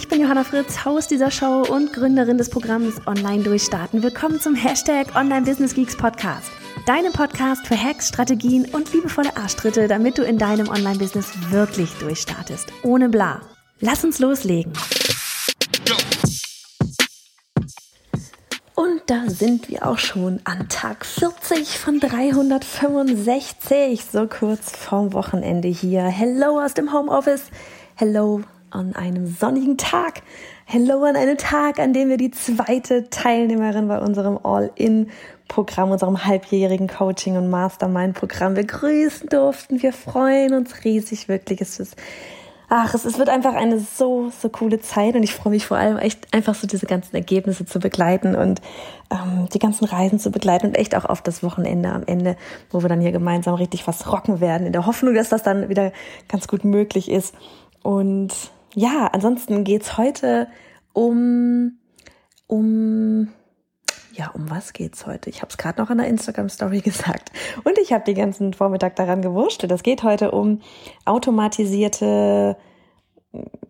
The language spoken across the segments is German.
Ich bin Johanna Fritz, Haus dieser Show und Gründerin des Programms Online Durchstarten. Willkommen zum Hashtag Online Business Geeks Podcast. Deinem Podcast für Hacks, Strategien und liebevolle Arschtritte, damit du in deinem Online-Business wirklich durchstartest. Ohne bla. Lass uns loslegen. Und da sind wir auch schon an Tag 40 von 365, so kurz vorm Wochenende hier. Hello aus dem Homeoffice. Hello an einem sonnigen Tag. Hello an einem Tag, an dem wir die zweite Teilnehmerin bei unserem All-In-Programm, unserem halbjährigen Coaching- und Mastermind-Programm begrüßen durften. Wir freuen uns riesig, wirklich. Es ist, ach, es, wird einfach eine so, so coole Zeit und ich freue mich vor allem echt einfach so diese ganzen Ergebnisse zu begleiten und ähm, die ganzen Reisen zu begleiten und echt auch auf das Wochenende am Ende, wo wir dann hier gemeinsam richtig was rocken werden, in der Hoffnung, dass das dann wieder ganz gut möglich ist. Und ja, ansonsten geht's heute um, um, ja, um was geht's heute? Ich habe es gerade noch in der Instagram-Story gesagt. Und ich habe den ganzen Vormittag daran gewurschtelt. Es geht heute um automatisierte,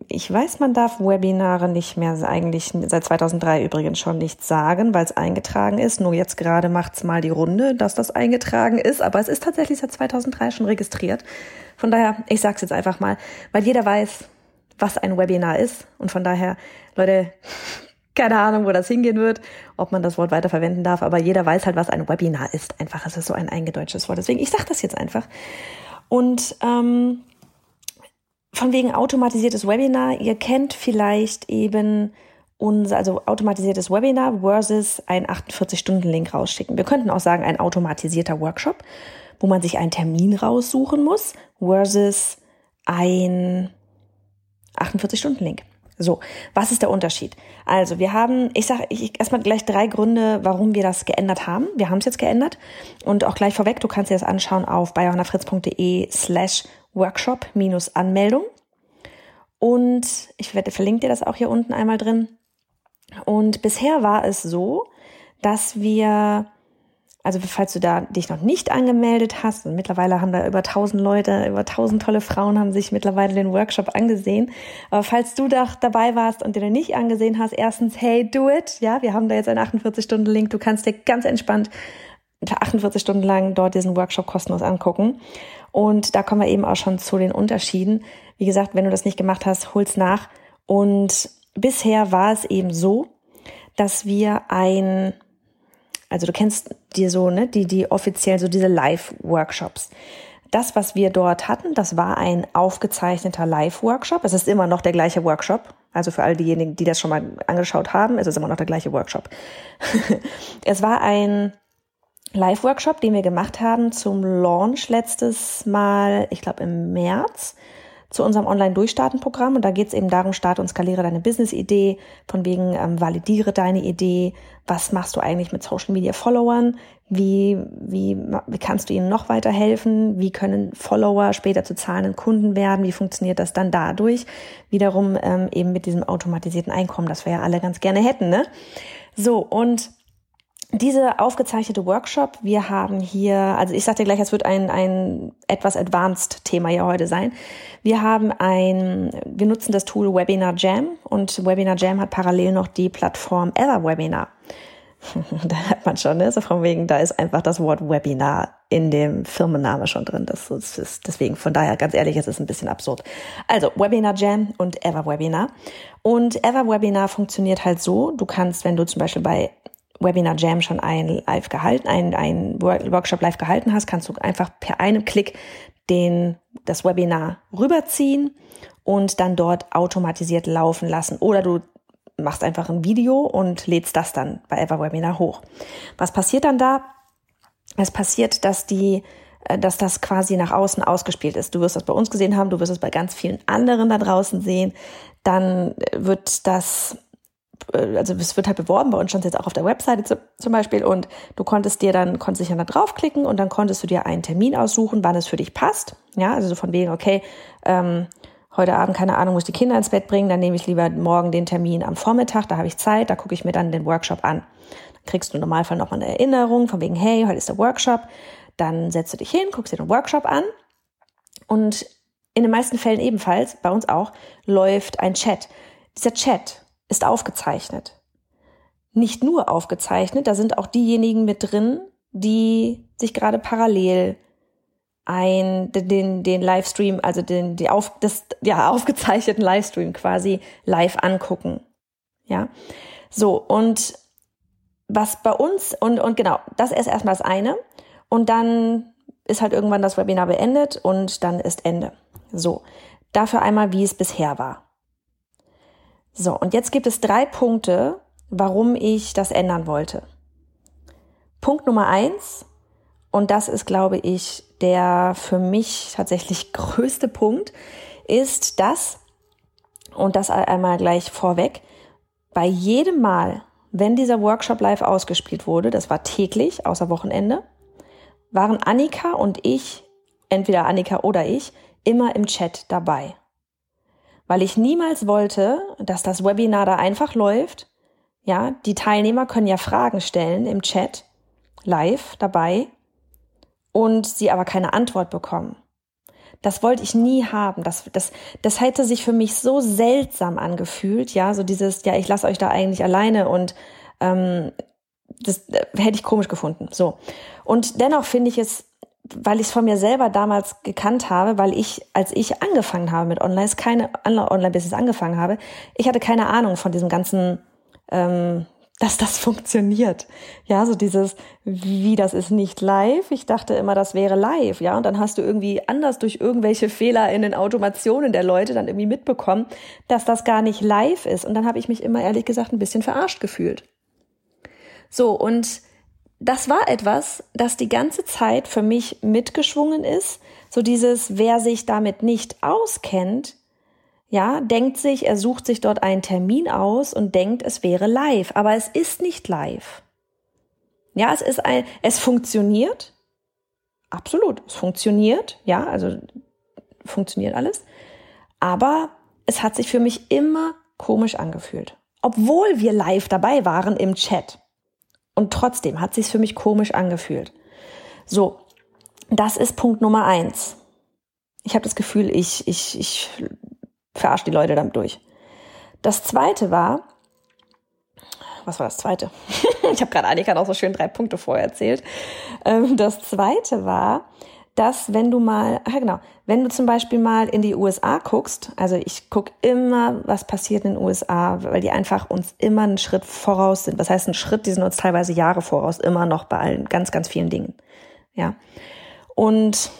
ich weiß, man darf Webinare nicht mehr eigentlich seit 2003 übrigens schon nicht sagen, weil es eingetragen ist. Nur jetzt gerade macht's mal die Runde, dass das eingetragen ist. Aber es ist tatsächlich seit 2003 schon registriert. Von daher, ich sag's jetzt einfach mal, weil jeder weiß, was ein Webinar ist. Und von daher, Leute, keine Ahnung, wo das hingehen wird, ob man das Wort weiter verwenden darf, aber jeder weiß halt, was ein Webinar ist. Einfach, es ist so ein eingedeutschtes Wort. Deswegen, ich sage das jetzt einfach. Und ähm, von wegen automatisiertes Webinar, ihr kennt vielleicht eben unser, also automatisiertes Webinar versus ein 48-Stunden-Link rausschicken. Wir könnten auch sagen, ein automatisierter Workshop, wo man sich einen Termin raussuchen muss, versus ein 48-Stunden-Link. So, was ist der Unterschied? Also, wir haben, ich sage ich, erstmal gleich drei Gründe, warum wir das geändert haben. Wir haben es jetzt geändert und auch gleich vorweg, du kannst dir das anschauen auf bayerhannafritz.de slash workshop minus Anmeldung. Und ich werde, verlinke dir das auch hier unten einmal drin. Und bisher war es so, dass wir also falls du da dich noch nicht angemeldet hast, und mittlerweile haben da über 1000 Leute, über 1000 tolle Frauen haben sich mittlerweile den Workshop angesehen. Aber falls du da dabei warst und den nicht angesehen hast, erstens, hey, do it. Ja, wir haben da jetzt einen 48-Stunden-Link. Du kannst dir ganz entspannt 48 Stunden lang dort diesen Workshop kostenlos angucken. Und da kommen wir eben auch schon zu den Unterschieden. Wie gesagt, wenn du das nicht gemacht hast, hol's nach. Und bisher war es eben so, dass wir ein also du kennst dir so, ne, die, die offiziell so diese Live-Workshops. Das, was wir dort hatten, das war ein aufgezeichneter Live-Workshop. Es ist immer noch der gleiche Workshop. Also für all diejenigen, die das schon mal angeschaut haben, ist es immer noch der gleiche Workshop. es war ein Live-Workshop, den wir gemacht haben zum Launch letztes Mal, ich glaube im März zu unserem Online-Durchstarten-Programm. Und da geht es eben darum, starte und skaliere deine Business-Idee, von wegen ähm, validiere deine Idee, was machst du eigentlich mit Social-Media-Followern, wie, wie, wie kannst du ihnen noch weiterhelfen, wie können Follower später zu zahlenden Kunden werden, wie funktioniert das dann dadurch, wiederum ähm, eben mit diesem automatisierten Einkommen, das wir ja alle ganz gerne hätten. Ne? So, und diese aufgezeichnete Workshop, wir haben hier, also ich sagte gleich, es wird ein, ein etwas advanced Thema hier heute sein. Wir haben ein, wir nutzen das Tool Webinar Jam und Webinar Jam hat parallel noch die Plattform Ever Webinar. da hat man schon, ne? So von wegen, da ist einfach das Wort Webinar in dem Firmenname schon drin. Das ist deswegen, von daher, ganz ehrlich, es ist ein bisschen absurd. Also, Webinar Jam und Ever Webinar. Und Ever Webinar funktioniert halt so, du kannst, wenn du zum Beispiel bei Webinar Jam schon ein live gehalten, ein, ein Workshop live gehalten hast, kannst du einfach per einem Klick den, das Webinar rüberziehen und dann dort automatisiert laufen lassen. Oder du machst einfach ein Video und lädst das dann bei EverWebinar hoch. Was passiert dann da? Es passiert, dass die äh, dass das quasi nach außen ausgespielt ist. Du wirst das bei uns gesehen haben, du wirst es bei ganz vielen anderen da draußen sehen. Dann wird das äh, also es wird halt beworben, bei uns stand es jetzt auch auf der Webseite zum Beispiel und du konntest dir dann, konntest dich dann da draufklicken und dann konntest du dir einen Termin aussuchen, wann es für dich passt. Ja, also so von wegen, okay, ähm, heute Abend, keine Ahnung, muss die Kinder ins Bett bringen, dann nehme ich lieber morgen den Termin am Vormittag, da habe ich Zeit, da gucke ich mir dann den Workshop an. Dann kriegst du im Normalfall nochmal eine Erinnerung von wegen, hey, heute ist der Workshop. Dann setzt du dich hin, guckst dir den Workshop an und in den meisten Fällen ebenfalls, bei uns auch, läuft ein Chat. Dieser Chat ist aufgezeichnet. Nicht nur aufgezeichnet, da sind auch diejenigen mit drin, die sich gerade parallel ein, den, den Livestream, also den, die auf, das, ja, aufgezeichneten Livestream quasi live angucken. Ja. So, und was bei uns, und, und genau, das ist erstmal das eine. Und dann ist halt irgendwann das Webinar beendet und dann ist Ende. So. Dafür einmal, wie es bisher war. So. Und jetzt gibt es drei Punkte, warum ich das ändern wollte. Punkt Nummer eins, und das ist, glaube ich, der für mich tatsächlich größte Punkt, ist, dass, und das einmal gleich vorweg, bei jedem Mal, wenn dieser Workshop live ausgespielt wurde, das war täglich, außer Wochenende, waren Annika und ich, entweder Annika oder ich, immer im Chat dabei. Weil ich niemals wollte, dass das Webinar da einfach läuft. Ja, die Teilnehmer können ja Fragen stellen im Chat, live dabei und sie aber keine Antwort bekommen. Das wollte ich nie haben. Das, das, das hätte sich für mich so seltsam angefühlt, ja, so dieses, ja, ich lasse euch da eigentlich alleine und ähm, das äh, hätte ich komisch gefunden. So. Und dennoch finde ich es, weil ich es von mir selber damals gekannt habe, weil ich, als ich angefangen habe mit Online, keine Online-Business angefangen habe, ich hatte keine Ahnung von diesem ganzen ähm, dass das funktioniert. Ja, so dieses, wie das ist nicht live. Ich dachte immer, das wäre live. Ja, und dann hast du irgendwie anders durch irgendwelche Fehler in den Automationen der Leute dann irgendwie mitbekommen, dass das gar nicht live ist. Und dann habe ich mich immer ehrlich gesagt ein bisschen verarscht gefühlt. So, und das war etwas, das die ganze Zeit für mich mitgeschwungen ist. So dieses, wer sich damit nicht auskennt, ja, denkt sich, er sucht sich dort einen Termin aus und denkt, es wäre live, aber es ist nicht live. Ja, es ist ein, es funktioniert. Absolut, es funktioniert, ja, also funktioniert alles. Aber es hat sich für mich immer komisch angefühlt. Obwohl wir live dabei waren im Chat. Und trotzdem hat sich für mich komisch angefühlt. So, das ist Punkt Nummer eins. Ich habe das Gefühl, ich, ich, ich verarscht die Leute damit durch. Das zweite war, was war das zweite? ich habe gerade Annika noch so schön drei Punkte vorher erzählt. Ähm, das zweite war, dass wenn du mal, ja genau, wenn du zum Beispiel mal in die USA guckst, also ich guck immer, was passiert in den USA, weil die einfach uns immer einen Schritt voraus sind. Was heißt ein Schritt? Die sind uns teilweise Jahre voraus, immer noch bei allen, ganz, ganz vielen Dingen. Ja. Und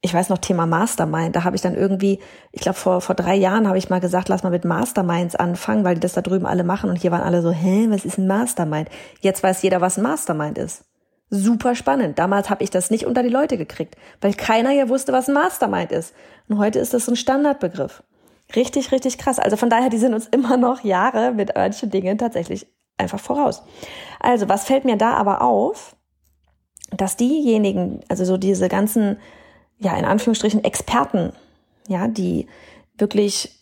ich weiß noch, Thema Mastermind, da habe ich dann irgendwie, ich glaube vor, vor drei Jahren habe ich mal gesagt, lass mal mit Masterminds anfangen, weil die das da drüben alle machen und hier waren alle so, hä, was ist ein Mastermind? Jetzt weiß jeder, was ein Mastermind ist. Super spannend. Damals habe ich das nicht unter die Leute gekriegt, weil keiner hier wusste, was ein Mastermind ist. Und heute ist das ein Standardbegriff. Richtig, richtig krass. Also von daher, die sind uns immer noch Jahre mit manchen Dingen tatsächlich einfach voraus. Also, was fällt mir da aber auf? Dass diejenigen, also so diese ganzen ja, in Anführungsstrichen Experten, ja, die wirklich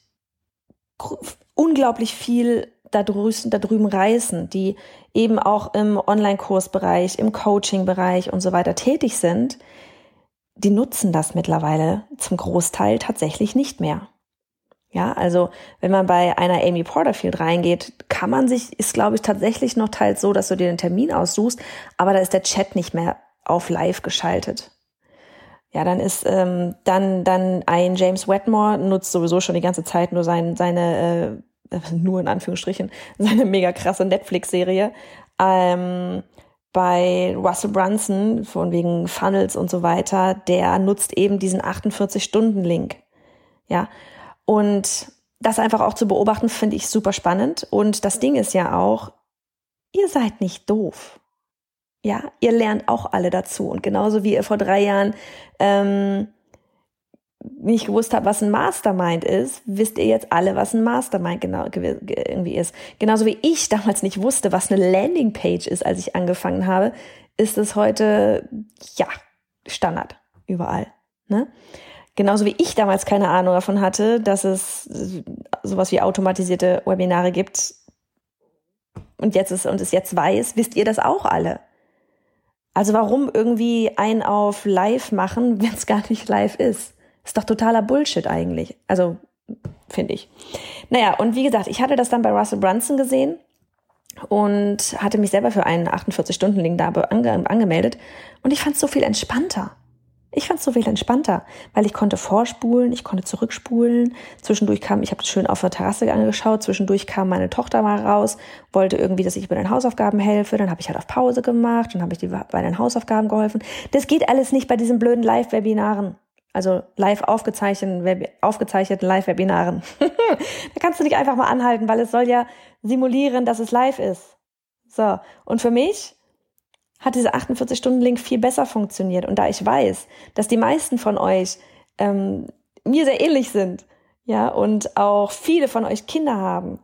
unglaublich viel da drüben, da drüben reißen, die eben auch im Online-Kursbereich, im Coaching-Bereich und so weiter tätig sind, die nutzen das mittlerweile zum Großteil tatsächlich nicht mehr. Ja, also wenn man bei einer Amy Porterfield reingeht, kann man sich, ist glaube ich tatsächlich noch teils so, dass du dir den Termin aussuchst, aber da ist der Chat nicht mehr auf live geschaltet. Ja, dann ist ähm, dann dann ein James Wetmore nutzt sowieso schon die ganze Zeit nur sein, seine äh, nur in Anführungsstrichen seine mega krasse Netflix-Serie. Ähm, bei Russell Brunson von wegen Funnels und so weiter, der nutzt eben diesen 48-Stunden-Link. Ja, und das einfach auch zu beobachten, finde ich super spannend. Und das Ding ist ja auch, ihr seid nicht doof. Ja, ihr lernt auch alle dazu. Und genauso wie ihr vor drei Jahren ähm, nicht gewusst habt, was ein Mastermind ist, wisst ihr jetzt alle, was ein Mastermind genau irgendwie ist. Genauso wie ich damals nicht wusste, was eine Landingpage ist, als ich angefangen habe, ist es heute, ja, Standard überall. Ne? Genauso wie ich damals keine Ahnung davon hatte, dass es sowas wie automatisierte Webinare gibt und jetzt ist und es jetzt weiß, wisst ihr das auch alle. Also warum irgendwie ein auf live machen, wenn es gar nicht live ist? Ist doch totaler Bullshit eigentlich. Also, finde ich. Naja, und wie gesagt, ich hatte das dann bei Russell Brunson gesehen und hatte mich selber für einen 48-Stunden-Link da ange angemeldet. Und ich fand es so viel entspannter. Ich fand es so viel entspannter, weil ich konnte vorspulen, ich konnte zurückspulen. Zwischendurch kam, ich habe schön auf der Terrasse angeschaut, zwischendurch kam meine Tochter mal raus, wollte irgendwie, dass ich bei den Hausaufgaben helfe. Dann habe ich halt auf Pause gemacht, dann habe ich die bei den Hausaufgaben geholfen. Das geht alles nicht bei diesen blöden Live-Webinaren. Also live aufgezeichneten, Web aufgezeichneten Live-Webinaren. da kannst du nicht einfach mal anhalten, weil es soll ja simulieren, dass es live ist. So. Und für mich hat dieser 48-Stunden-Link viel besser funktioniert. Und da ich weiß, dass die meisten von euch ähm, mir sehr ähnlich sind, ja, und auch viele von euch Kinder haben,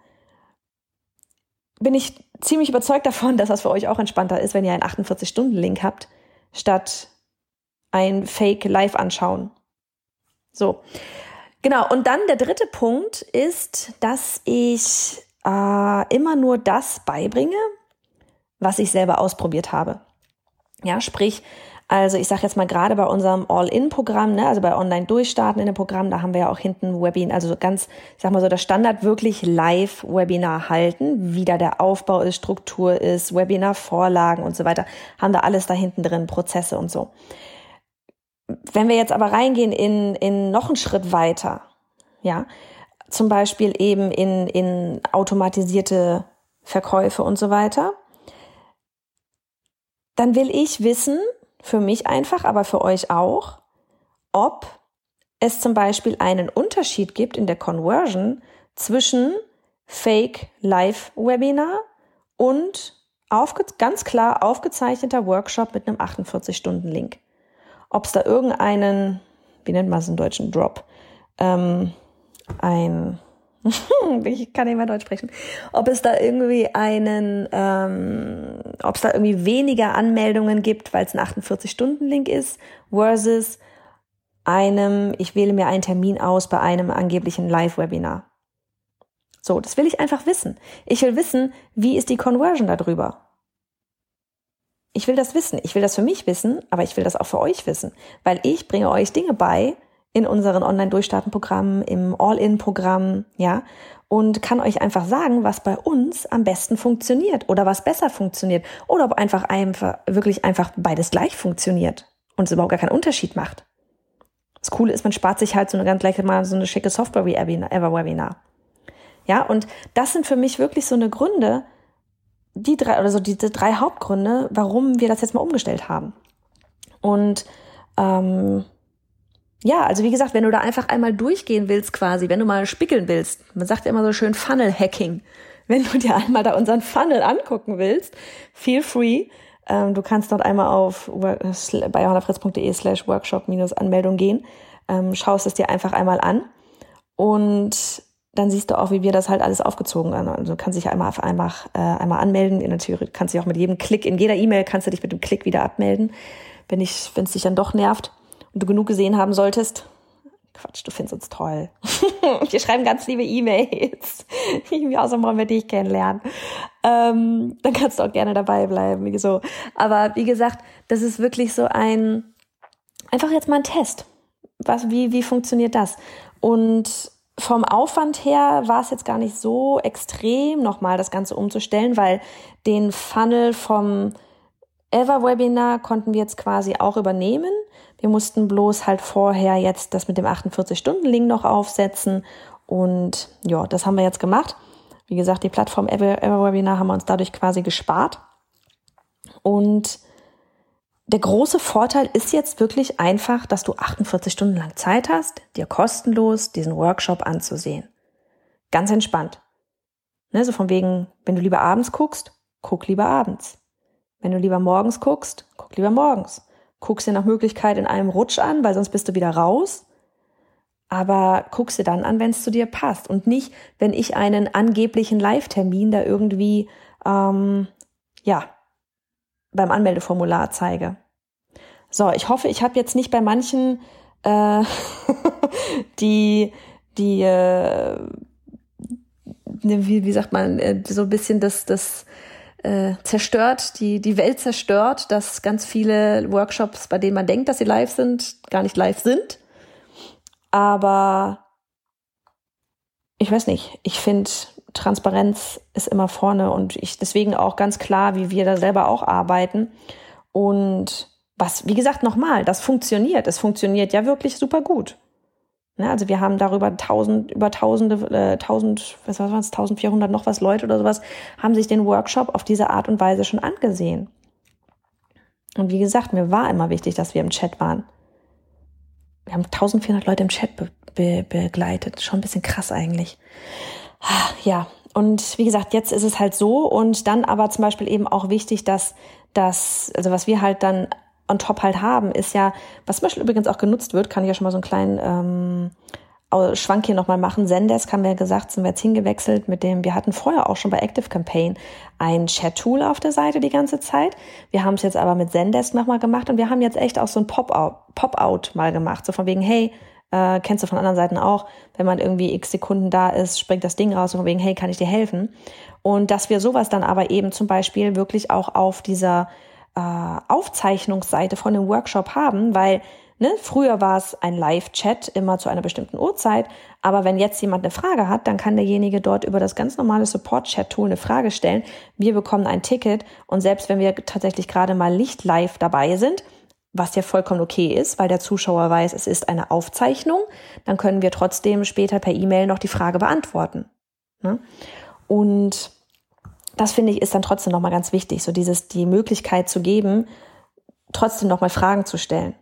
bin ich ziemlich überzeugt davon, dass das für euch auch entspannter ist, wenn ihr einen 48-Stunden-Link habt, statt ein Fake Live anschauen. So. Genau. Und dann der dritte Punkt ist, dass ich äh, immer nur das beibringe, was ich selber ausprobiert habe. Ja, sprich, also ich sage jetzt mal gerade bei unserem All-In-Programm, ne, also bei Online-Durchstarten in dem Programm, da haben wir ja auch hinten Webinar, also ganz, ich sag mal so, das Standard wirklich Live-Webinar halten, wie da der Aufbau ist, Struktur ist, Webinar-Vorlagen und so weiter, haben wir alles da hinten drin, Prozesse und so. Wenn wir jetzt aber reingehen in, in noch einen Schritt weiter, ja, zum Beispiel eben in, in automatisierte Verkäufe und so weiter, dann will ich wissen, für mich einfach, aber für euch auch, ob es zum Beispiel einen Unterschied gibt in der Conversion zwischen Fake Live Webinar und aufge ganz klar aufgezeichneter Workshop mit einem 48-Stunden-Link ob es da irgendeinen, wie nennt man es im deutschen Drop, ähm, ein, ich kann nicht mehr Deutsch sprechen, ob es da irgendwie einen, ähm, ob es da irgendwie weniger Anmeldungen gibt, weil es ein 48-Stunden-Link ist, versus einem, ich wähle mir einen Termin aus bei einem angeblichen Live-Webinar. So, das will ich einfach wissen. Ich will wissen, wie ist die Conversion darüber? Ich will das wissen. Ich will das für mich wissen, aber ich will das auch für euch wissen, weil ich bringe euch Dinge bei in unseren Online-Durchstarten-Programmen, im All-In-Programm, ja, und kann euch einfach sagen, was bei uns am besten funktioniert oder was besser funktioniert oder ob einfach einfach wirklich einfach beides gleich funktioniert und es überhaupt gar keinen Unterschied macht. Das Coole ist, man spart sich halt so eine ganz gleich mal so eine schicke Software wie Ever-Webinar. Ja, und das sind für mich wirklich so eine Gründe, die drei oder so diese drei Hauptgründe, warum wir das jetzt mal umgestellt haben. Und ähm, ja, also wie gesagt, wenn du da einfach einmal durchgehen willst, quasi, wenn du mal spickeln willst, man sagt ja immer so schön Funnel Hacking. Wenn du dir einmal da unseren Funnel angucken willst, feel free. Ähm, du kannst dort einmal auf bei johannafritz.de slash workshop-anmeldung gehen, ähm, schaust es dir einfach einmal an und dann siehst du auch, wie wir das halt alles aufgezogen haben. Also du kannst dich einmal, einmal, äh, einmal anmelden. In der Theorie kannst du dich auch mit jedem Klick, in jeder E-Mail kannst du dich mit dem Klick wieder abmelden, wenn ich, es dich dann doch nervt und du genug gesehen haben solltest. Quatsch, du findest uns toll. wir schreiben ganz liebe E-Mails. Irgendwie aus dem wir dich kennenlernen. Ähm, dann kannst du auch gerne dabei bleiben. So. Aber wie gesagt, das ist wirklich so ein, einfach jetzt mal ein Test. Was, wie, wie funktioniert das? Und vom Aufwand her war es jetzt gar nicht so extrem, nochmal das Ganze umzustellen, weil den Funnel vom Ever-Webinar konnten wir jetzt quasi auch übernehmen. Wir mussten bloß halt vorher jetzt das mit dem 48-Stunden-Link noch aufsetzen. Und ja, das haben wir jetzt gemacht. Wie gesagt, die Plattform Ever-Webinar haben wir uns dadurch quasi gespart. Und der große Vorteil ist jetzt wirklich einfach, dass du 48 Stunden lang Zeit hast, dir kostenlos diesen Workshop anzusehen. Ganz entspannt. Ne, so von wegen, wenn du lieber abends guckst, guck lieber abends. Wenn du lieber morgens guckst, guck lieber morgens. Guckst dir nach Möglichkeit in einem Rutsch an, weil sonst bist du wieder raus. aber guck sie dann an, wenn es zu dir passt und nicht, wenn ich einen angeblichen Live-Termin da irgendwie ähm, ja beim Anmeldeformular zeige. So, ich hoffe, ich habe jetzt nicht bei manchen äh, die die äh, wie, wie sagt man äh, so ein bisschen das das äh, zerstört, die, die Welt zerstört, dass ganz viele Workshops, bei denen man denkt, dass sie live sind, gar nicht live sind. Aber ich weiß nicht, ich finde, Transparenz ist immer vorne und ich deswegen auch ganz klar, wie wir da selber auch arbeiten. Und was, wie gesagt, nochmal, das funktioniert. Es funktioniert ja wirklich super gut. Ne, also wir haben darüber tausend, über tausende, äh, tausend, was war es, 1400 noch was Leute oder sowas, haben sich den Workshop auf diese Art und Weise schon angesehen. Und wie gesagt, mir war immer wichtig, dass wir im Chat waren. Wir haben 1400 Leute im Chat be be begleitet. Schon ein bisschen krass eigentlich. Ja, und wie gesagt, jetzt ist es halt so und dann aber zum Beispiel eben auch wichtig, dass das, also was wir halt dann on top halt haben, ist ja, was zum Beispiel übrigens auch genutzt wird, kann ich ja schon mal so einen kleinen ähm, Schwank hier nochmal machen. Zendesk haben wir gesagt, sind wir jetzt hingewechselt mit dem, wir hatten vorher auch schon bei Active Campaign ein Chat-Tool auf der Seite die ganze Zeit. Wir haben es jetzt aber mit Zendesk nochmal gemacht und wir haben jetzt echt auch so ein Pop-out Pop -out mal gemacht. So von wegen, hey, äh, kennst du von anderen Seiten auch, wenn man irgendwie x Sekunden da ist, springt das Ding raus und wegen, hey, kann ich dir helfen? Und dass wir sowas dann aber eben zum Beispiel wirklich auch auf dieser äh, Aufzeichnungsseite von dem Workshop haben, weil ne, früher war es ein Live-Chat immer zu einer bestimmten Uhrzeit, aber wenn jetzt jemand eine Frage hat, dann kann derjenige dort über das ganz normale Support-Chat-Tool eine Frage stellen. Wir bekommen ein Ticket und selbst wenn wir tatsächlich gerade mal nicht live dabei sind, was ja vollkommen okay ist, weil der Zuschauer weiß, es ist eine Aufzeichnung, dann können wir trotzdem später per E-Mail noch die Frage beantworten. Ne? Und das finde ich ist dann trotzdem nochmal ganz wichtig, so dieses, die Möglichkeit zu geben, trotzdem nochmal Fragen zu stellen.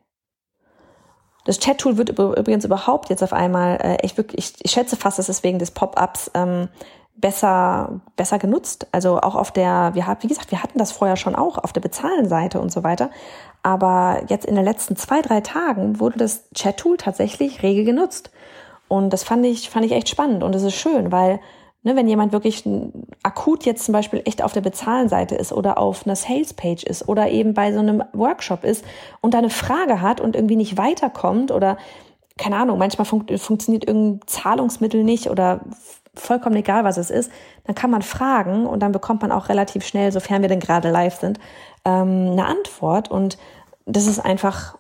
Das Chat-Tool wird übrigens überhaupt jetzt auf einmal, äh, ich, wirklich, ich, ich schätze fast, dass es wegen des Pop-ups ähm, besser, besser genutzt. Also auch auf der, wir haben, wie gesagt, wir hatten das vorher schon auch auf der Bezahlenseite und so weiter. Aber jetzt in den letzten zwei, drei Tagen wurde das Chat-Tool tatsächlich rege genutzt. Und das fand ich, fand ich echt spannend. Und es ist schön, weil Ne, wenn jemand wirklich akut jetzt zum Beispiel echt auf der Bezahlenseite ist oder auf einer Salespage ist oder eben bei so einem Workshop ist und da eine Frage hat und irgendwie nicht weiterkommt oder keine Ahnung, manchmal fun funktioniert irgendein Zahlungsmittel nicht oder vollkommen egal, was es ist, dann kann man fragen und dann bekommt man auch relativ schnell, sofern wir denn gerade live sind, ähm, eine Antwort. Und das ist einfach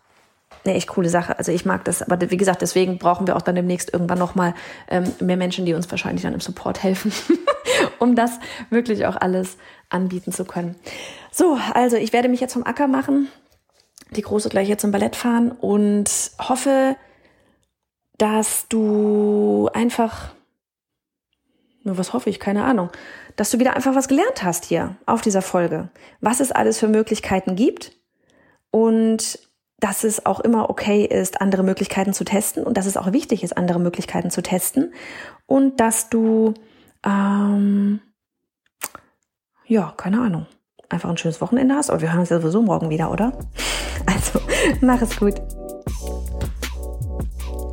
eine echt coole Sache. Also ich mag das, aber wie gesagt, deswegen brauchen wir auch dann demnächst irgendwann nochmal ähm, mehr Menschen, die uns wahrscheinlich dann im Support helfen, um das wirklich auch alles anbieten zu können. So, also ich werde mich jetzt vom Acker machen, die Große gleich jetzt zum Ballett fahren und hoffe, dass du einfach, nur was hoffe ich, keine Ahnung, dass du wieder einfach was gelernt hast hier auf dieser Folge, was es alles für Möglichkeiten gibt und dass es auch immer okay ist, andere Möglichkeiten zu testen und dass es auch wichtig ist, andere Möglichkeiten zu testen und dass du, ähm, ja, keine Ahnung, einfach ein schönes Wochenende hast. Aber wir hören uns ja sowieso morgen wieder, oder? Also, mach es gut.